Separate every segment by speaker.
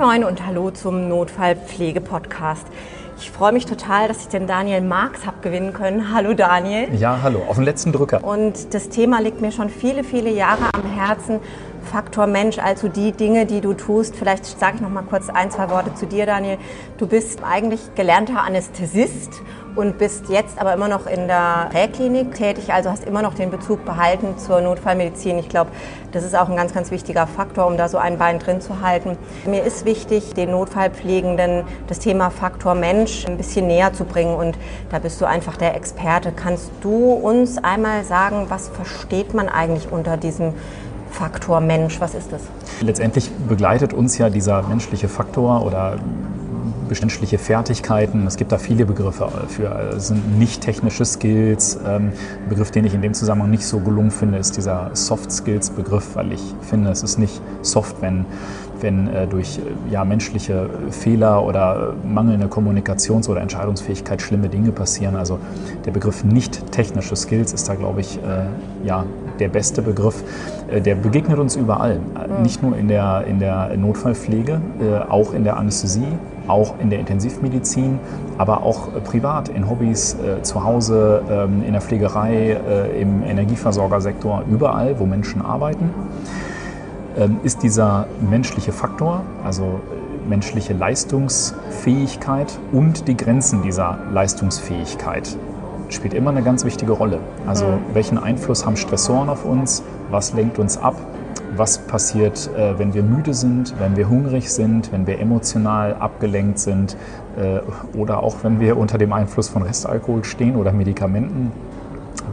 Speaker 1: Moin und hallo zum Notfallpflege-Podcast. Ich freue mich total, dass ich den Daniel Marx habe gewinnen können. Hallo Daniel.
Speaker 2: Ja, hallo, auf den letzten Drücker.
Speaker 1: Und das Thema liegt mir schon viele, viele Jahre am Herzen. Faktor Mensch, also die Dinge, die du tust. Vielleicht sage ich noch mal kurz ein, zwei Worte zu dir, Daniel. Du bist eigentlich gelernter Anästhesist und bist jetzt aber immer noch in der Präklinik tätig, also hast immer noch den Bezug behalten zur Notfallmedizin. Ich glaube, das ist auch ein ganz, ganz wichtiger Faktor, um da so ein Bein drin zu halten. Mir ist wichtig, den Notfallpflegenden das Thema Faktor Mensch ein bisschen näher zu bringen und da bist du einfach der Experte. Kannst du uns einmal sagen, was versteht man eigentlich unter diesem Faktor Mensch? Was ist das?
Speaker 2: Letztendlich begleitet uns ja dieser menschliche Faktor oder menschliche Fertigkeiten. Es gibt da viele Begriffe für. Es sind nicht technische Skills. Ähm, ein Begriff, den ich in dem Zusammenhang nicht so gelungen finde, ist dieser Soft Skills Begriff, weil ich finde, es ist nicht soft, wenn wenn äh, durch äh, ja, menschliche Fehler oder mangelnde Kommunikations- oder Entscheidungsfähigkeit schlimme Dinge passieren. Also der Begriff nicht technische Skills ist da, glaube ich, äh, ja, der beste Begriff. Äh, der begegnet uns überall, nicht nur in der, in der Notfallpflege, äh, auch in der Anästhesie, auch in der Intensivmedizin, aber auch äh, privat, in Hobbys, zu Hause, ähm, in der Pflegerei, im Energieversorgersektor, überall, wo Menschen arbeiten. Ähm, ist dieser menschliche Faktor, also menschliche Leistungsfähigkeit und die Grenzen dieser Leistungsfähigkeit spielt immer eine ganz wichtige Rolle. Also mhm. welchen Einfluss haben Stressoren auf uns, was lenkt uns ab, was passiert, äh, wenn wir müde sind, wenn wir hungrig sind, wenn wir emotional abgelenkt sind äh, oder auch wenn wir unter dem Einfluss von Restalkohol stehen oder Medikamenten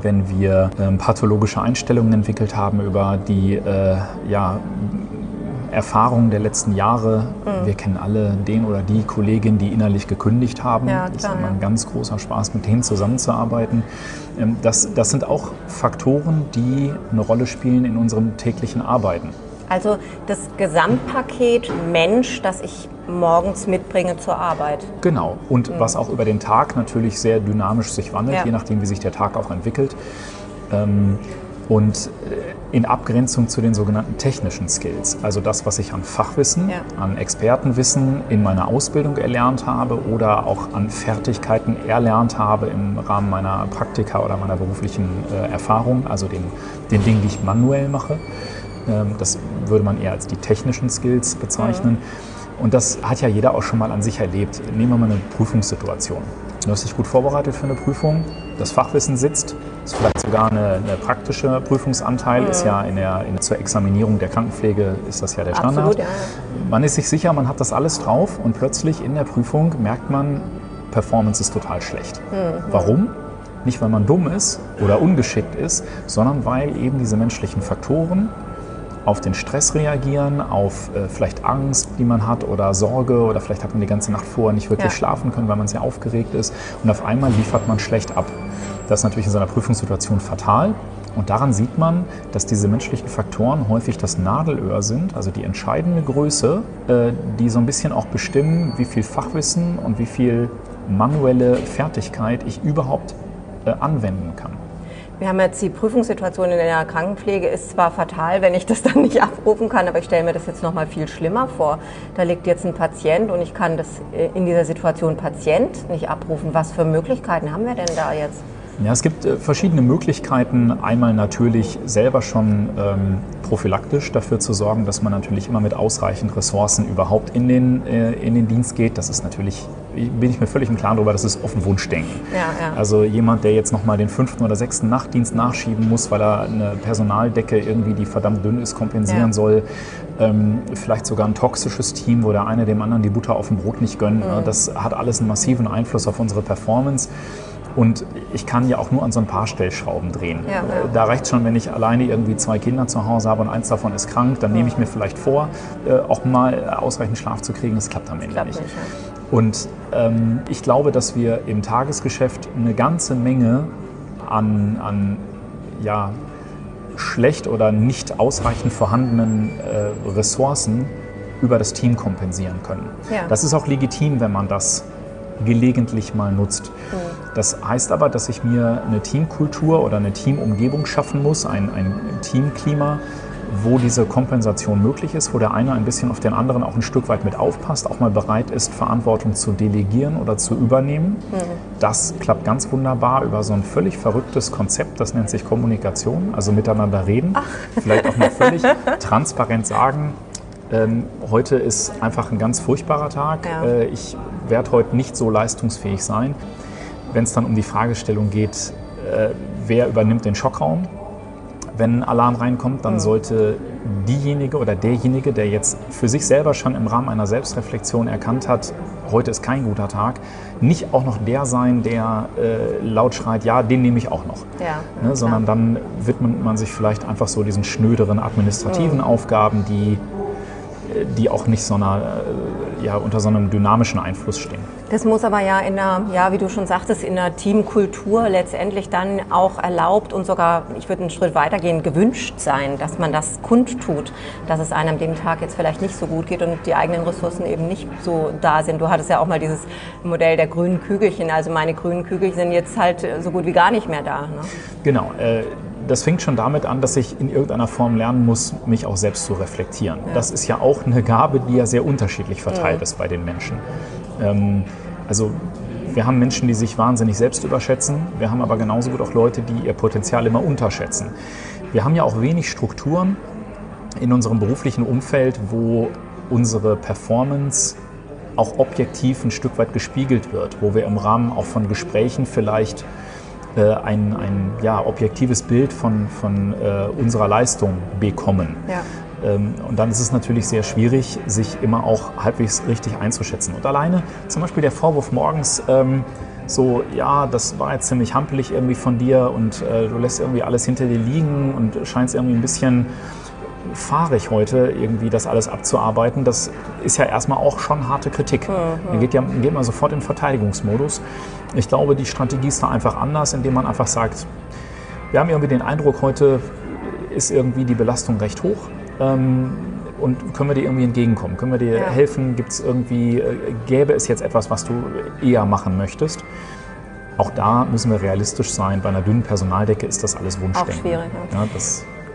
Speaker 2: wenn wir ähm, pathologische Einstellungen entwickelt haben über die äh, ja, Erfahrungen der letzten Jahre. Mhm. Wir kennen alle den oder die Kollegin, die innerlich gekündigt haben. Ja, klar, das ist immer ein ganz großer Spaß, mit denen zusammenzuarbeiten. Ähm, das, das sind auch Faktoren, die eine Rolle spielen in unserem täglichen Arbeiten.
Speaker 1: Also das Gesamtpaket Mensch, das ich morgens mitbringe zur Arbeit.
Speaker 2: Genau. Und mhm. was auch über den Tag natürlich sehr dynamisch sich wandelt, ja. je nachdem, wie sich der Tag auch entwickelt. Ähm, und äh, in Abgrenzung zu den sogenannten technischen Skills, also das, was ich an Fachwissen, ja. an Expertenwissen in meiner Ausbildung erlernt habe oder auch an Fertigkeiten erlernt habe im Rahmen meiner Praktika oder meiner beruflichen äh, Erfahrung, also den, den Dingen, die ich manuell mache. Ähm, das würde man eher als die technischen Skills bezeichnen. Mhm. Und das hat ja jeder auch schon mal an sich erlebt. Nehmen wir mal eine Prüfungssituation. Du hast dich gut vorbereitet für eine Prüfung, das Fachwissen sitzt, ist vielleicht sogar eine, eine praktische Prüfungsanteil, mhm. ist ja in der, in, zur Examinierung der Krankenpflege ist das ja der Standard. Absolut, ja. Man ist sich sicher, man hat das alles drauf und plötzlich in der Prüfung merkt man, Performance ist total schlecht. Mhm. Warum? Nicht, weil man dumm ist oder ungeschickt ist, sondern weil eben diese menschlichen Faktoren auf den Stress reagieren, auf äh, vielleicht Angst, die man hat oder Sorge oder vielleicht hat man die ganze Nacht vorher nicht wirklich ja. schlafen können, weil man sehr aufgeregt ist und auf einmal liefert man schlecht ab. Das ist natürlich in so einer Prüfungssituation fatal. Und daran sieht man, dass diese menschlichen Faktoren häufig das Nadelöhr sind, also die entscheidende Größe, äh, die so ein bisschen auch bestimmen, wie viel Fachwissen und wie viel manuelle Fertigkeit ich überhaupt äh, anwenden kann.
Speaker 1: Wir haben jetzt die Prüfungssituation in der Krankenpflege ist zwar fatal, wenn ich das dann nicht abrufen kann, aber ich stelle mir das jetzt noch mal viel schlimmer vor. Da liegt jetzt ein Patient und ich kann das äh, in dieser Situation Patient nicht abrufen. Was für Möglichkeiten haben wir denn da jetzt?
Speaker 2: Ja, es gibt äh, verschiedene Möglichkeiten. Einmal natürlich selber schon ähm, prophylaktisch dafür zu sorgen, dass man natürlich immer mit ausreichend Ressourcen überhaupt in den, äh, in den Dienst geht. Das ist natürlich, bin ich mir völlig im Klaren darüber, das ist offen Wunschdenken. Ja, ja. Also jemand, der jetzt nochmal den fünften oder sechsten Nachtdienst nachschieben muss, weil er eine Personaldecke irgendwie, die verdammt dünn ist, kompensieren ja. soll. Ähm, vielleicht sogar ein toxisches Team, wo der eine dem anderen die Butter auf dem Brot nicht gönnt. Mhm. Das hat alles einen massiven Einfluss auf unsere Performance. Und ich kann ja auch nur an so ein paar Stellschrauben drehen. Ja, ja. Da reicht schon, wenn ich alleine irgendwie zwei Kinder zu Hause habe und eins davon ist krank, dann nehme ich mir vielleicht vor, äh, auch mal ausreichend Schlaf zu kriegen. Das klappt am Ende klappt nicht. nicht ja. Und ähm, ich glaube, dass wir im Tagesgeschäft eine ganze Menge an, an ja, schlecht oder nicht ausreichend vorhandenen äh, Ressourcen über das Team kompensieren können. Das ist auch legitim, wenn man das gelegentlich mal nutzt. Mhm. Das heißt aber, dass ich mir eine Teamkultur oder eine Teamumgebung schaffen muss, ein, ein Teamklima, wo diese Kompensation möglich ist, wo der eine ein bisschen auf den anderen auch ein Stück weit mit aufpasst, auch mal bereit ist, Verantwortung zu delegieren oder zu übernehmen. Mhm. Das klappt ganz wunderbar über so ein völlig verrücktes Konzept, das nennt sich Kommunikation, also miteinander reden. Ach. Vielleicht auch mal völlig transparent sagen, ähm, heute ist einfach ein ganz furchtbarer Tag. Ja. Äh, ich werde heute nicht so leistungsfähig sein. Wenn es dann um die Fragestellung geht, äh, wer übernimmt den Schockraum, wenn ein Alarm reinkommt, dann mhm. sollte diejenige oder derjenige, der jetzt für sich selber schon im Rahmen einer Selbstreflexion erkannt hat, heute ist kein guter Tag, nicht auch noch der sein, der äh, laut schreit, ja, den nehme ich auch noch. Ja, ne, sondern dann widmet man sich vielleicht einfach so diesen schnöderen administrativen mhm. Aufgaben, die die auch nicht so einer, äh, ja, unter so einem dynamischen Einfluss stehen.
Speaker 1: Das muss aber ja in der, ja, wie du schon sagtest, in der Teamkultur letztendlich dann auch erlaubt und sogar, ich würde einen Schritt weitergehen, gewünscht sein, dass man das kundtut, dass es einem dem Tag jetzt vielleicht nicht so gut geht und die eigenen Ressourcen eben nicht so da sind. Du hattest ja auch mal dieses Modell der grünen Kügelchen. Also meine grünen Kügelchen sind jetzt halt so gut wie gar nicht mehr da. Ne?
Speaker 2: Genau. Äh, das fängt schon damit an, dass ich in irgendeiner Form lernen muss, mich auch selbst zu reflektieren. Ja. Das ist ja auch eine Gabe, die ja sehr unterschiedlich verteilt ja. ist bei den Menschen. Ähm, also wir haben Menschen, die sich wahnsinnig selbst überschätzen. Wir haben aber genauso gut auch Leute, die ihr Potenzial immer unterschätzen. Wir haben ja auch wenig Strukturen in unserem beruflichen Umfeld, wo unsere Performance auch objektiv ein Stück weit gespiegelt wird, wo wir im Rahmen auch von Gesprächen vielleicht äh, ein, ein ja, objektives Bild von, von äh, unserer Leistung bekommen. Ja. Ähm, und dann ist es natürlich sehr schwierig, sich immer auch halbwegs richtig einzuschätzen. Und alleine zum Beispiel der Vorwurf morgens, ähm, so, ja, das war jetzt ziemlich hampelig irgendwie von dir und äh, du lässt irgendwie alles hinter dir liegen und scheinst irgendwie ein bisschen fahrig heute, irgendwie das alles abzuarbeiten. Das ist ja erstmal auch schon harte Kritik. Mhm. Dann geht, ja, geht man sofort in Verteidigungsmodus. Ich glaube, die Strategie ist da einfach anders, indem man einfach sagt, wir haben irgendwie den Eindruck, heute ist irgendwie die Belastung recht hoch. Ähm, und können wir dir irgendwie entgegenkommen? Können wir dir ja. helfen? Gibt es irgendwie, äh, gäbe es jetzt etwas, was du eher machen möchtest? Auch da müssen wir realistisch sein. Bei einer dünnen Personaldecke ist das alles Wunschdenken. Auch schwierig.
Speaker 1: Ja. Ja,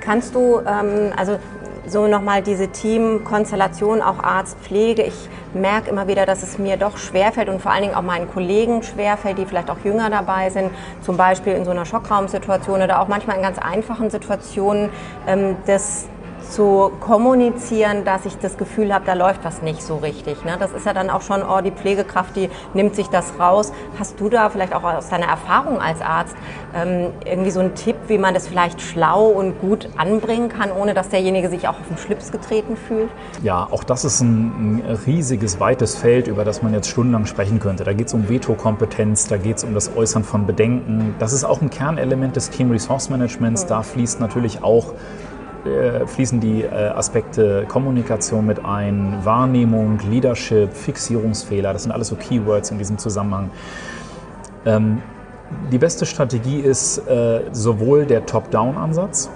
Speaker 1: Kannst du, ähm, also so nochmal diese Teamkonstellation, auch Arzt, Pflege. Ich merke immer wieder, dass es mir doch schwerfällt und vor allen Dingen auch meinen Kollegen schwerfällt, die vielleicht auch jünger dabei sind, zum Beispiel in so einer Schockraumsituation oder auch manchmal in ganz einfachen Situationen, ähm, das zu kommunizieren, dass ich das Gefühl habe, da läuft was nicht so richtig. Ne? Das ist ja dann auch schon, oh, die Pflegekraft, die nimmt sich das raus. Hast du da vielleicht auch aus deiner Erfahrung als Arzt ähm, irgendwie so einen Tipp, wie man das vielleicht schlau und gut anbringen kann, ohne dass derjenige sich auch auf den Schlips getreten fühlt?
Speaker 2: Ja, auch das ist ein, ein riesiges, weites Feld, über das man jetzt stundenlang sprechen könnte. Da geht es um Vetokompetenz, da geht es um das Äußern von Bedenken. Das ist auch ein Kernelement des Team Resource Managements. Mhm. Da fließt natürlich auch äh, fließen die äh, Aspekte Kommunikation mit ein, Wahrnehmung, Leadership, Fixierungsfehler. Das sind alles so Keywords in diesem Zusammenhang. Ähm, die beste Strategie ist äh, sowohl der Top-Down-Ansatz,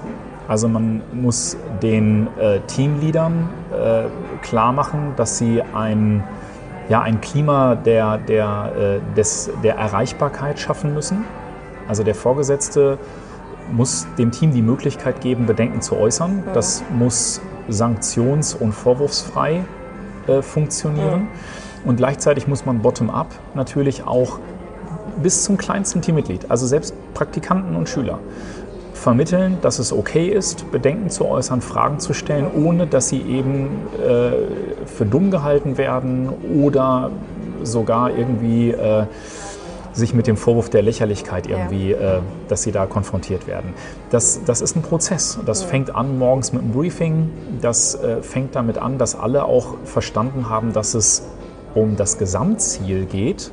Speaker 2: also man muss den äh, Teamleadern äh, klar machen, dass sie ein, ja, ein Klima der, der, äh, des, der Erreichbarkeit schaffen müssen. Also der Vorgesetzte muss dem Team die Möglichkeit geben, Bedenken zu äußern. Ja. Das muss sanktions- und vorwurfsfrei äh, funktionieren. Ja. Und gleichzeitig muss man bottom-up natürlich auch bis zum kleinsten Teammitglied, also selbst Praktikanten und Schüler, vermitteln, dass es okay ist, Bedenken zu äußern, Fragen zu stellen, ohne dass sie eben äh, für dumm gehalten werden oder sogar irgendwie äh, sich mit dem Vorwurf der Lächerlichkeit irgendwie, ja. äh, dass sie da konfrontiert werden. Das, das ist ein Prozess. Das ja. fängt an morgens mit einem Briefing. Das äh, fängt damit an, dass alle auch verstanden haben, dass es um das Gesamtziel geht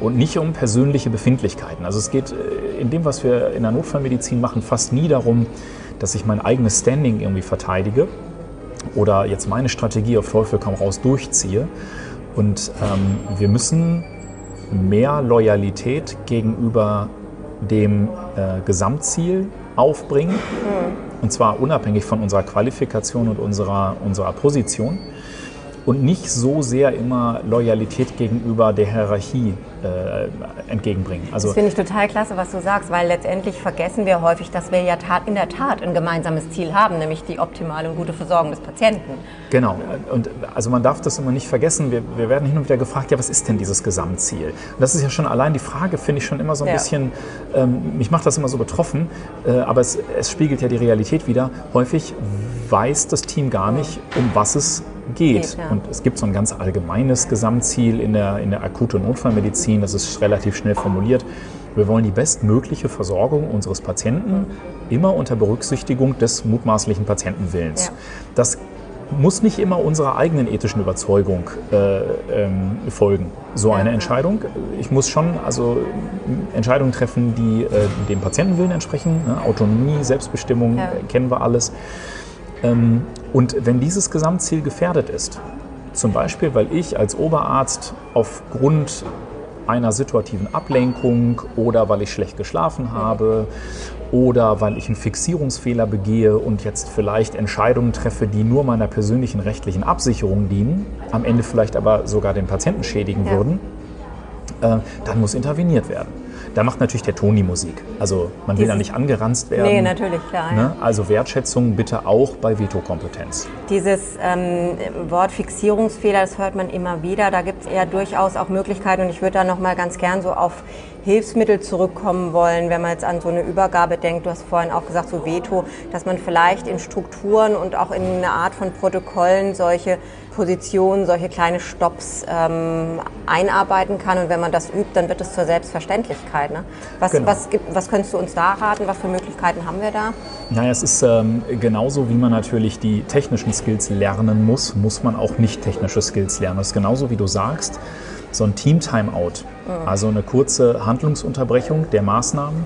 Speaker 2: und nicht um persönliche Befindlichkeiten. Also es geht äh, in dem, was wir in der Notfallmedizin machen, fast nie darum, dass ich mein eigenes Standing irgendwie verteidige oder jetzt meine Strategie auf Teufel komm raus durchziehe. Und ähm, wir müssen mehr Loyalität gegenüber dem äh, Gesamtziel aufbringen. Mhm. Und zwar unabhängig von unserer Qualifikation und unserer, unserer Position. Und nicht so sehr immer Loyalität gegenüber der Hierarchie äh, entgegenbringen.
Speaker 1: Also, das finde ich total klasse, was du sagst, weil letztendlich vergessen wir häufig, dass wir ja in der Tat ein gemeinsames Ziel haben, nämlich die optimale und gute Versorgung des Patienten.
Speaker 2: Genau. Und also man darf das immer nicht vergessen. Wir, wir werden hin und wieder gefragt, ja, was ist denn dieses Gesamtziel? Und das ist ja schon allein die Frage, finde ich schon immer so ein ja. bisschen, ähm, mich macht das immer so betroffen, äh, aber es, es spiegelt ja die Realität wieder. Häufig weiß das Team gar nicht, um was es geht. geht ja. Und es gibt so ein ganz allgemeines Gesamtziel in der, in der Akut- und Notfallmedizin, das ist relativ schnell formuliert. Wir wollen die bestmögliche Versorgung unseres Patienten immer unter Berücksichtigung des mutmaßlichen Patientenwillens. Ja. Das muss nicht immer unserer eigenen ethischen Überzeugung äh, ähm, folgen, so eine Entscheidung. Ich muss schon also Entscheidungen treffen, die äh, dem Patientenwillen entsprechen. Ne? Autonomie, Selbstbestimmung, ja. kennen wir alles. Ähm, und wenn dieses Gesamtziel gefährdet ist, zum Beispiel weil ich als Oberarzt aufgrund einer situativen Ablenkung oder weil ich schlecht geschlafen habe oder weil ich einen Fixierungsfehler begehe und jetzt vielleicht Entscheidungen treffe, die nur meiner persönlichen rechtlichen Absicherung dienen, am Ende vielleicht aber sogar den Patienten schädigen ja. würden, äh, dann muss interveniert werden. Da macht natürlich der Ton die Musik. Also man will ja nicht angeranzt werden.
Speaker 1: Nee, natürlich, klar. Ne?
Speaker 2: Ja. Also Wertschätzung bitte auch bei Vetokompetenz.
Speaker 1: Dieses ähm, Wort Fixierungsfehler, das hört man immer wieder. Da gibt es ja durchaus auch Möglichkeiten und ich würde da noch mal ganz gern so auf Hilfsmittel zurückkommen wollen, wenn man jetzt an so eine Übergabe denkt. Du hast vorhin auch gesagt, so Veto, dass man vielleicht in Strukturen und auch in eine Art von Protokollen solche Positionen, solche kleine Stops ähm, einarbeiten kann. Und wenn man das übt, dann wird es zur Selbstverständlichkeit. Ne? Was, genau. was, gibt, was könntest du uns da raten? Was für Möglichkeiten haben wir da?
Speaker 2: Naja, es ist ähm, genauso, wie man natürlich die technischen Skills lernen muss, muss man auch nicht technische Skills lernen. Das ist genauso, wie du sagst, so ein Team-Timeout, mhm. also eine kurze Handlungsunterbrechung der Maßnahmen,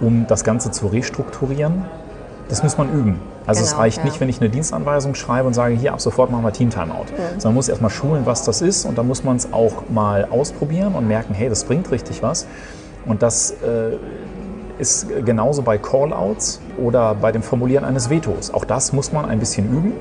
Speaker 2: um das Ganze zu restrukturieren. Das muss man üben. Also genau, es reicht ja. nicht, wenn ich eine Dienstanweisung schreibe und sage, hier ab sofort machen wir Team Timeout. Mhm. Sondern man muss erstmal schulen, was das ist und dann muss man es auch mal ausprobieren und merken, hey, das bringt richtig was. Und das äh, ist genauso bei Callouts oder bei dem Formulieren eines Vetos. Auch das muss man ein bisschen üben.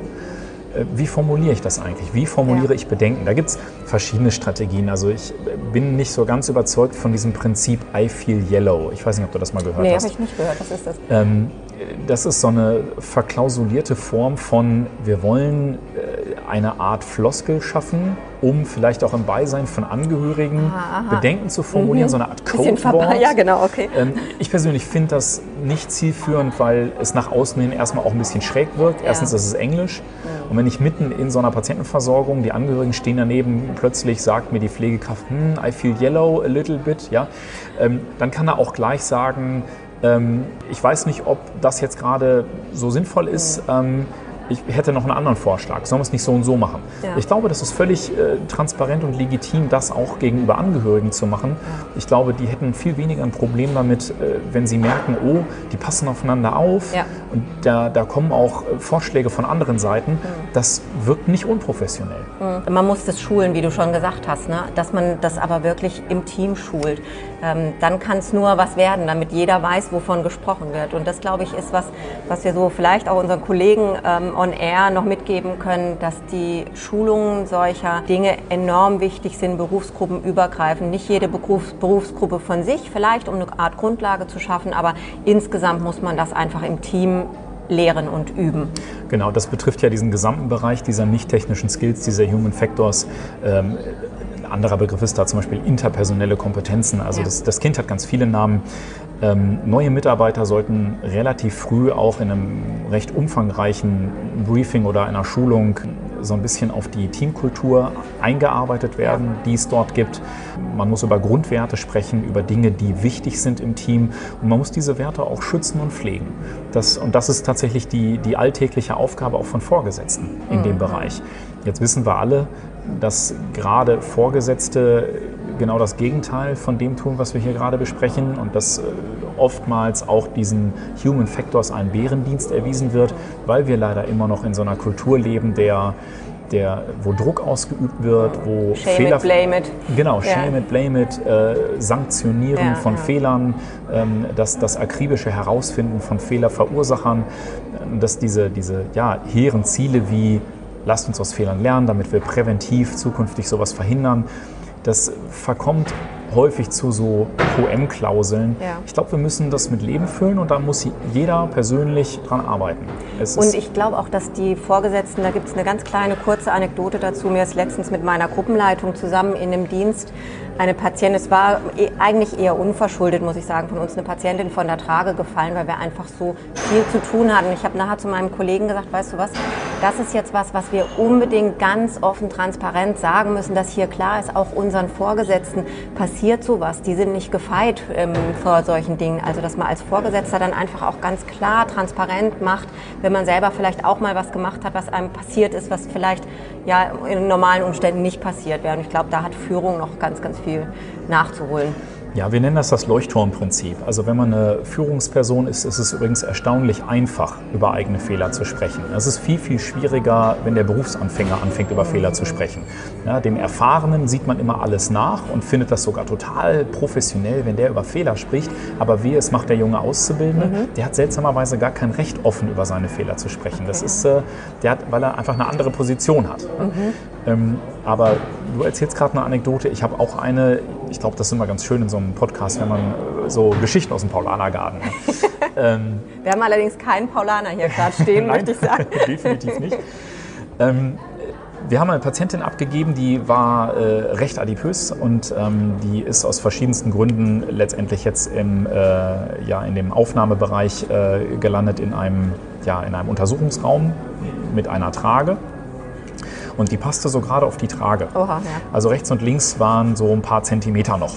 Speaker 2: Äh, wie formuliere ich das eigentlich? Wie formuliere ja. ich Bedenken? Da gibt es verschiedene Strategien. Also ich bin nicht so ganz überzeugt von diesem Prinzip I feel yellow. Ich weiß nicht, ob du das mal gehört
Speaker 1: nee,
Speaker 2: hast.
Speaker 1: Nee, habe ich nicht gehört. Was ist das?
Speaker 2: Ähm, das ist so eine verklausulierte Form von, wir wollen äh, eine Art Floskel schaffen, um vielleicht auch im Beisein von Angehörigen aha, aha. Bedenken zu formulieren, mhm. so eine Art Codewort.
Speaker 1: Ja, genau, okay.
Speaker 2: Ähm, ich persönlich finde das nicht zielführend, weil es nach außen hin erstmal auch ein bisschen schräg wirkt. Erstens, das ist Englisch. Mhm. Und wenn ich mitten in so einer Patientenversorgung, die Angehörigen stehen daneben, plötzlich sagt mir die Pflegekraft, hm, I feel yellow a little bit, ja, ähm, dann kann er auch gleich sagen, ähm, ich weiß nicht, ob das jetzt gerade so sinnvoll ist. Ähm, ich hätte noch einen anderen Vorschlag. Sollen wir es nicht so und so machen? Ja. Ich glaube, das ist völlig äh, transparent und legitim, das auch gegenüber Angehörigen zu machen. Ich glaube, die hätten viel weniger ein Problem damit, äh, wenn sie merken, oh, die passen aufeinander auf ja. und da, da kommen auch äh, Vorschläge von anderen Seiten. Mhm. Das wirkt nicht unprofessionell.
Speaker 1: Mhm. Man muss das schulen, wie du schon gesagt hast, ne? dass man das aber wirklich im Team schult. Ähm, dann kann es nur was werden, damit jeder weiß, wovon gesprochen wird. Und das, glaube ich, ist was, was wir so vielleicht auch unseren Kollegen ähm, on Air noch mitgeben können, dass die Schulungen solcher Dinge enorm wichtig sind, berufsgruppenübergreifend. Nicht jede Berufs Berufsgruppe von sich, vielleicht um eine Art Grundlage zu schaffen, aber insgesamt muss man das einfach im Team lehren und üben.
Speaker 2: Genau, das betrifft ja diesen gesamten Bereich dieser nicht technischen Skills, dieser Human Factors. Ähm, anderer Begriff ist da zum Beispiel interpersonelle Kompetenzen. Also ja. das, das Kind hat ganz viele Namen. Ähm, neue Mitarbeiter sollten relativ früh auch in einem recht umfangreichen Briefing oder einer Schulung so ein bisschen auf die Teamkultur eingearbeitet werden, die es dort gibt. Man muss über Grundwerte sprechen, über Dinge, die wichtig sind im Team und man muss diese Werte auch schützen und pflegen. Das, und das ist tatsächlich die, die alltägliche Aufgabe auch von Vorgesetzten in mhm. dem Bereich. Jetzt wissen wir alle, dass gerade Vorgesetzte genau das Gegenteil von dem tun, was wir hier gerade besprechen und dass äh, oftmals auch diesen Human Factors ein Bärendienst erwiesen wird, weil wir leider immer noch in so einer Kultur leben, der der, wo Druck ausgeübt wird, wo
Speaker 1: shame
Speaker 2: Fehler.
Speaker 1: It, blame it.
Speaker 2: Genau, shame ja. it, blame it, äh, Sanktionieren ja, von ja. Fehlern, ähm, das, das akribische Herausfinden von Fehlerverursachern, dass diese, diese ja, hehren Ziele wie lasst uns aus Fehlern lernen, damit wir präventiv zukünftig sowas verhindern, das verkommt häufig zu so QM-Klauseln.
Speaker 1: Ja.
Speaker 2: Ich glaube, wir müssen das mit Leben füllen und da muss jeder persönlich dran arbeiten. Es
Speaker 1: Und ich glaube auch, dass die Vorgesetzten, da gibt es eine ganz kleine kurze Anekdote dazu. Mir ist letztens mit meiner Gruppenleitung zusammen in einem Dienst eine Patientin, es war eh- eigentlich eher unverschuldet, muss ich sagen, von uns eine Patientin von der Trage gefallen, weil wir einfach so viel zu tun hatten. Ich habe nachher zu meinem Kollegen gesagt, weißt du was, das ist jetzt was, was wir unbedingt ganz offen, transparent sagen müssen, dass hier klar ist, auch unseren Vorgesetzten passiert sowas. Die sind nicht gefeit ähm, vor solchen Dingen. Also, dass man als Vorgesetzter dann einfach auch ganz klar, transparent macht, wenn man selber vielleicht auch mal was gemacht hat, was einem passiert ist, was vielleicht ja in normalen Umständen nicht passiert wäre. Und ich glaube, da hat Führung noch ganz, ganz viel nachzuholen.
Speaker 2: Ja, wir nennen das das Leuchtturmprinzip. Also wenn man eine Führungsperson ist, ist es übrigens erstaunlich einfach, über eigene Fehler zu sprechen. Es ist viel, viel schwieriger, wenn der Berufsanfänger anfängt, über Fehler zu sprechen. Ja, dem Erfahrenen sieht man immer alles nach und findet das sogar total professionell, wenn der über Fehler spricht. Aber wie es macht der junge Auszubildende, der hat seltsamerweise gar kein Recht, offen über seine Fehler zu sprechen. Das ist, äh, der hat, weil er einfach eine andere Position hat. Ähm, aber du erzählst gerade eine Anekdote. Ich habe auch eine, ich glaube, das ist immer ganz schön in so einem Podcast, wenn man äh, so Geschichten aus dem Paulanergarten. Ne? ähm,
Speaker 1: Wir haben allerdings keinen Paulaner hier gerade stehen, möchte ich sagen.
Speaker 2: definitiv nicht. Ähm, wir haben eine Patientin abgegeben, die war äh, recht adipös und ähm, die ist aus verschiedensten Gründen letztendlich jetzt im, äh, ja, in dem Aufnahmebereich äh, gelandet in einem, ja, in einem Untersuchungsraum mit einer Trage. Und die passte so gerade auf die Trage.
Speaker 1: Oha, ja.
Speaker 2: Also rechts und links waren so ein paar Zentimeter noch.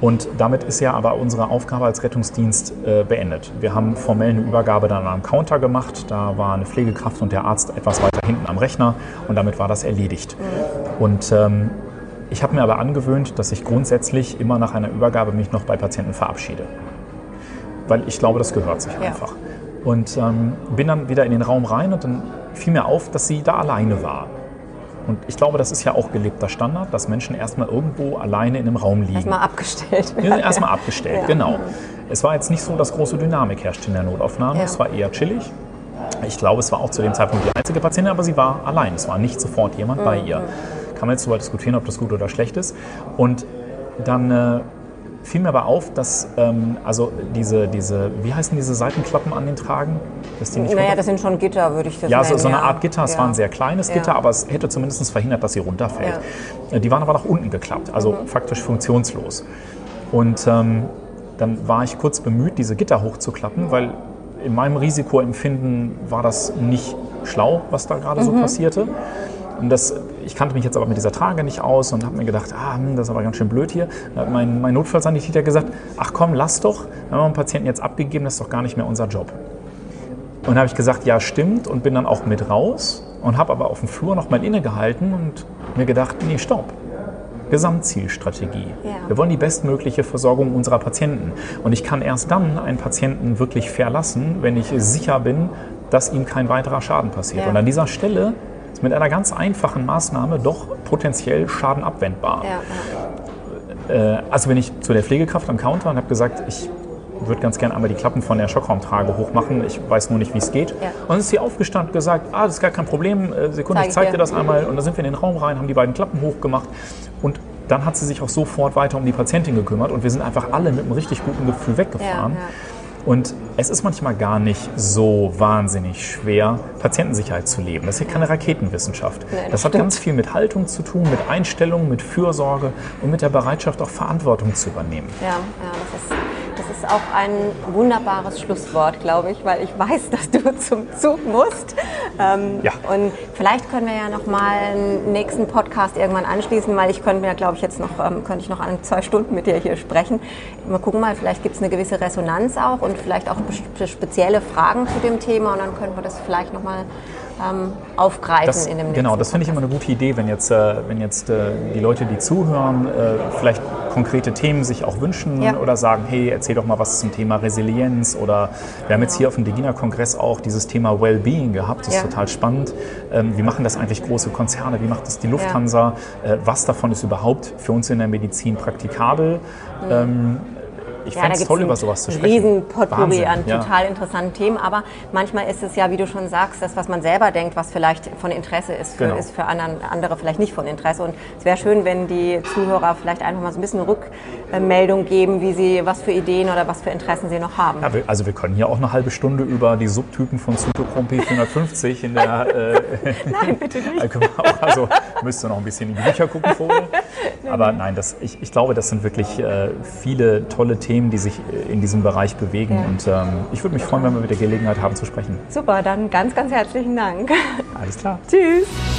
Speaker 2: Und damit ist ja aber unsere Aufgabe als Rettungsdienst äh, beendet. Wir haben formell eine Übergabe dann am Counter gemacht. Da war eine Pflegekraft und der Arzt etwas weiter hinten am Rechner und damit war das erledigt. Und ähm, ich habe mir aber angewöhnt, dass ich grundsätzlich immer nach einer Übergabe mich noch bei Patienten verabschiede. Weil ich glaube, das gehört sich
Speaker 1: Ja.
Speaker 2: einfach. Und ähm, bin dann wieder in den Raum rein und dann fiel mir auf, dass sie da alleine war. Und ich glaube, das ist ja auch gelebter Standard, dass Menschen erstmal irgendwo alleine in einem Raum liegen.
Speaker 1: Erstmal abgestellt.
Speaker 2: Wir sind erstmal abgestellt,
Speaker 1: Ja.
Speaker 2: genau. Es war jetzt nicht so, dass große Dynamik herrschte in der Notaufnahme.
Speaker 1: Ja.
Speaker 2: Es war eher chillig. Ich glaube, es war auch zu dem Zeitpunkt die einzige Patientin, aber sie war allein. Es war nicht sofort jemand bei
Speaker 1: Mhm.
Speaker 2: ihr. Kann man jetzt darüber diskutieren, ob das gut oder schlecht ist. Und dann äh, fiel mir aber auf, dass ähm, also diese, diese, wie heißen diese Seitenklappen an den Tragen? Dass die nicht
Speaker 1: Naja, das sind schon Gitter, würde ich das
Speaker 2: ja,
Speaker 1: nennen.
Speaker 2: so, so eine Art Gitter. Es
Speaker 1: Ja.
Speaker 2: war ein sehr kleines
Speaker 1: Ja.
Speaker 2: Gitter, aber es hätte zumindest verhindert, dass sie runterfällt. Die waren aber nach unten geklappt, also
Speaker 1: Mhm.
Speaker 2: faktisch funktionslos. Und ähm, dann war ich kurz bemüht, diese Gitter hochzuklappen, weil in meinem Risikoempfinden war das nicht schlau, was da gerade so
Speaker 1: Mhm.
Speaker 2: passierte. Und das, ich kannte mich jetzt aber mit dieser Trage nicht aus und habe mir gedacht, ah, hm, das ist aber ganz schön blöd hier. Da hat mein, mein Notfallsanitäter gesagt, ach komm, lass doch, wir haben einen Patienten jetzt abgegeben, das ist doch gar nicht mehr unser Job. Und dann habe ich gesagt, ja, stimmt und bin dann auch mit raus und habe aber auf dem Flur noch mal innegehalten und mir gedacht, nee, stopp. Gesamtzielstrategie.
Speaker 1: Ja.
Speaker 2: Wir wollen die bestmögliche Versorgung unserer Patienten. Und ich kann erst dann einen Patienten wirklich verlassen, wenn ich sicher bin, dass ihm kein weiterer Schaden passiert.
Speaker 1: Ja.
Speaker 2: Und an dieser Stelle ist mit einer ganz einfachen Maßnahme doch potenziell Schaden abwendbar.
Speaker 1: Ja,
Speaker 2: Äh, also bin ich zu der Pflegekraft am Counter und habe gesagt, ich würde ganz gerne einmal die Klappen von der Schockraumtrage hochmachen. Ich weiß nur nicht, wie es geht.
Speaker 1: Ja.
Speaker 2: Und dann ist sie aufgestanden und gesagt, ah, das ist gar kein Problem. Äh, Sekunde,
Speaker 1: Zeig
Speaker 2: ich zeige
Speaker 1: dir.
Speaker 2: dir das einmal. Und dann sind wir in den Raum rein, haben die beiden Klappen hochgemacht. Und dann hat sie sich auch sofort weiter um die Patientin gekümmert. Und wir sind einfach alle mit einem richtig guten Gefühl weggefahren.
Speaker 1: Ja, ja.
Speaker 2: Und es ist manchmal gar nicht so wahnsinnig schwer, Patientensicherheit zu leben. Das ist ja keine Raketenwissenschaft.
Speaker 1: Nee, das
Speaker 2: das hat
Speaker 1: stimmt.
Speaker 2: ganz viel mit Haltung zu tun, mit Einstellung, mit Fürsorge und mit der Bereitschaft, auch Verantwortung zu übernehmen.
Speaker 1: Ja, ja das, ist, ist auch ein wunderbares Schlusswort, glaube ich, weil ich weiß, dass du zum Zug musst. Ähm,
Speaker 2: Ja.
Speaker 1: Und vielleicht können wir ja noch mal einen nächsten Podcast irgendwann anschließen, weil ich könnte mir, glaube ich, jetzt noch, ähm, könnte ich noch an zwei Stunden mit dir hier sprechen. Mal gucken mal, vielleicht gibt es eine gewisse Resonanz auch und vielleicht auch spezielle Fragen zu dem Thema und dann können wir das vielleicht noch mal ähm, aufgreifen
Speaker 2: Das,
Speaker 1: in dem nächsten
Speaker 2: genau, das finde ich immer eine gute Idee, wenn jetzt, äh, wenn jetzt äh, die Leute, die zuhören, äh, vielleicht konkrete Themen sich auch wünschen
Speaker 1: Ja.
Speaker 2: oder sagen, hey, erzähl doch mal was zum Thema Resilienz oder wir haben jetzt hier auf dem Degina-Kongress auch dieses Thema Wellbeing gehabt, das ist
Speaker 1: Ja.
Speaker 2: total spannend. Ähm, wie machen das eigentlich große Konzerne, wie macht das die Lufthansa, äh, was davon ist überhaupt für uns in der Medizin praktikabel?
Speaker 1: Mhm.
Speaker 2: Ähm, Ich
Speaker 1: Ja,
Speaker 2: fände es toll, über sowas zu sprechen.
Speaker 1: Riesenpotpourri
Speaker 2: Wahnsinn,
Speaker 1: an
Speaker 2: ja.
Speaker 1: total interessanten Themen, aber manchmal ist es ja, wie du schon sagst, das, was man selber denkt, was vielleicht von Interesse ist, für,
Speaker 2: Genau.
Speaker 1: ist für anderen, andere vielleicht nicht von Interesse. Und es wäre schön, wenn die Zuhörer vielleicht einfach mal so ein bisschen Rückmeldung geben, wie sie, was für Ideen oder was für Interessen sie noch haben.
Speaker 2: Ja, also wir können hier auch eine halbe Stunde über die Subtypen von Cytochrome P450 in der... Äh,
Speaker 1: Nein, bitte nicht.
Speaker 2: auch- also müsst ihr noch ein bisschen in die Bücher gucken vorher. Aber nein, das, ich, ich glaube, das sind wirklich äh, viele tolle Themen, die sich äh, in diesem Bereich bewegen.
Speaker 1: Ja.
Speaker 2: Und ähm, ich würde mich freuen, wenn wir wieder Gelegenheit haben zu sprechen.
Speaker 1: Super, dann ganz, ganz herzlichen Dank.
Speaker 2: Alles klar.
Speaker 1: Tschüss.